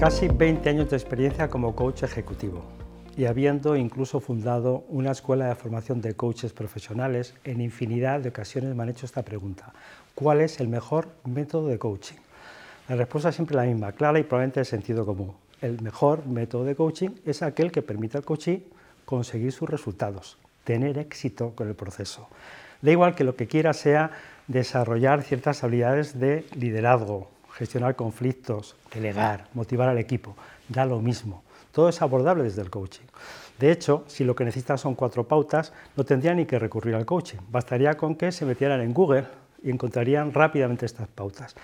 Casi 20 años de experiencia como coach ejecutivo y habiendo incluso fundado una escuela de formación de coaches profesionales, en infinidad de ocasiones me han hecho esta pregunta. ¿Cuál es el mejor método de coaching? La respuesta es siempre la misma, clara y probablemente de sentido común. El mejor método de coaching es aquel que permite al coachee conseguir sus resultados, tener éxito con el proceso. Da igual que lo que quiera sea desarrollar ciertas habilidades de liderazgo, gestionar conflictos, delegar, motivar al equipo, da lo mismo. Todo es abordable desde el coaching. De hecho, si lo que necesitan son cuatro pautas, no tendrían ni que recurrir al coaching. Bastaría con que se metieran en Google y encontrarían rápidamente estas pautas.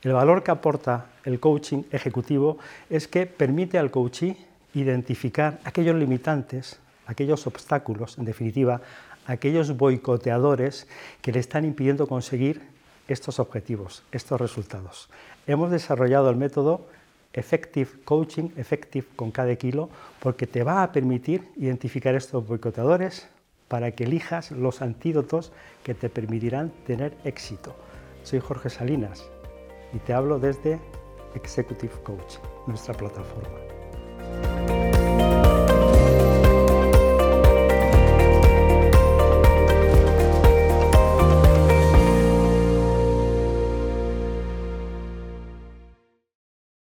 El valor que aporta el coaching ejecutivo es que permite al coachee identificar aquellos limitantes, aquellos obstáculos, en definitiva, aquellos boicoteadores que le están impidiendo conseguir estos objetivos, estos resultados. Hemos desarrollado el método Effective Coaching, Effective con cada kilo, porque te va a permitir identificar estos boicoteadores para que elijas los antídotos que te permitirán tener éxito. Soy Jorge Salinas y te hablo desde Executive Coach, nuestra plataforma.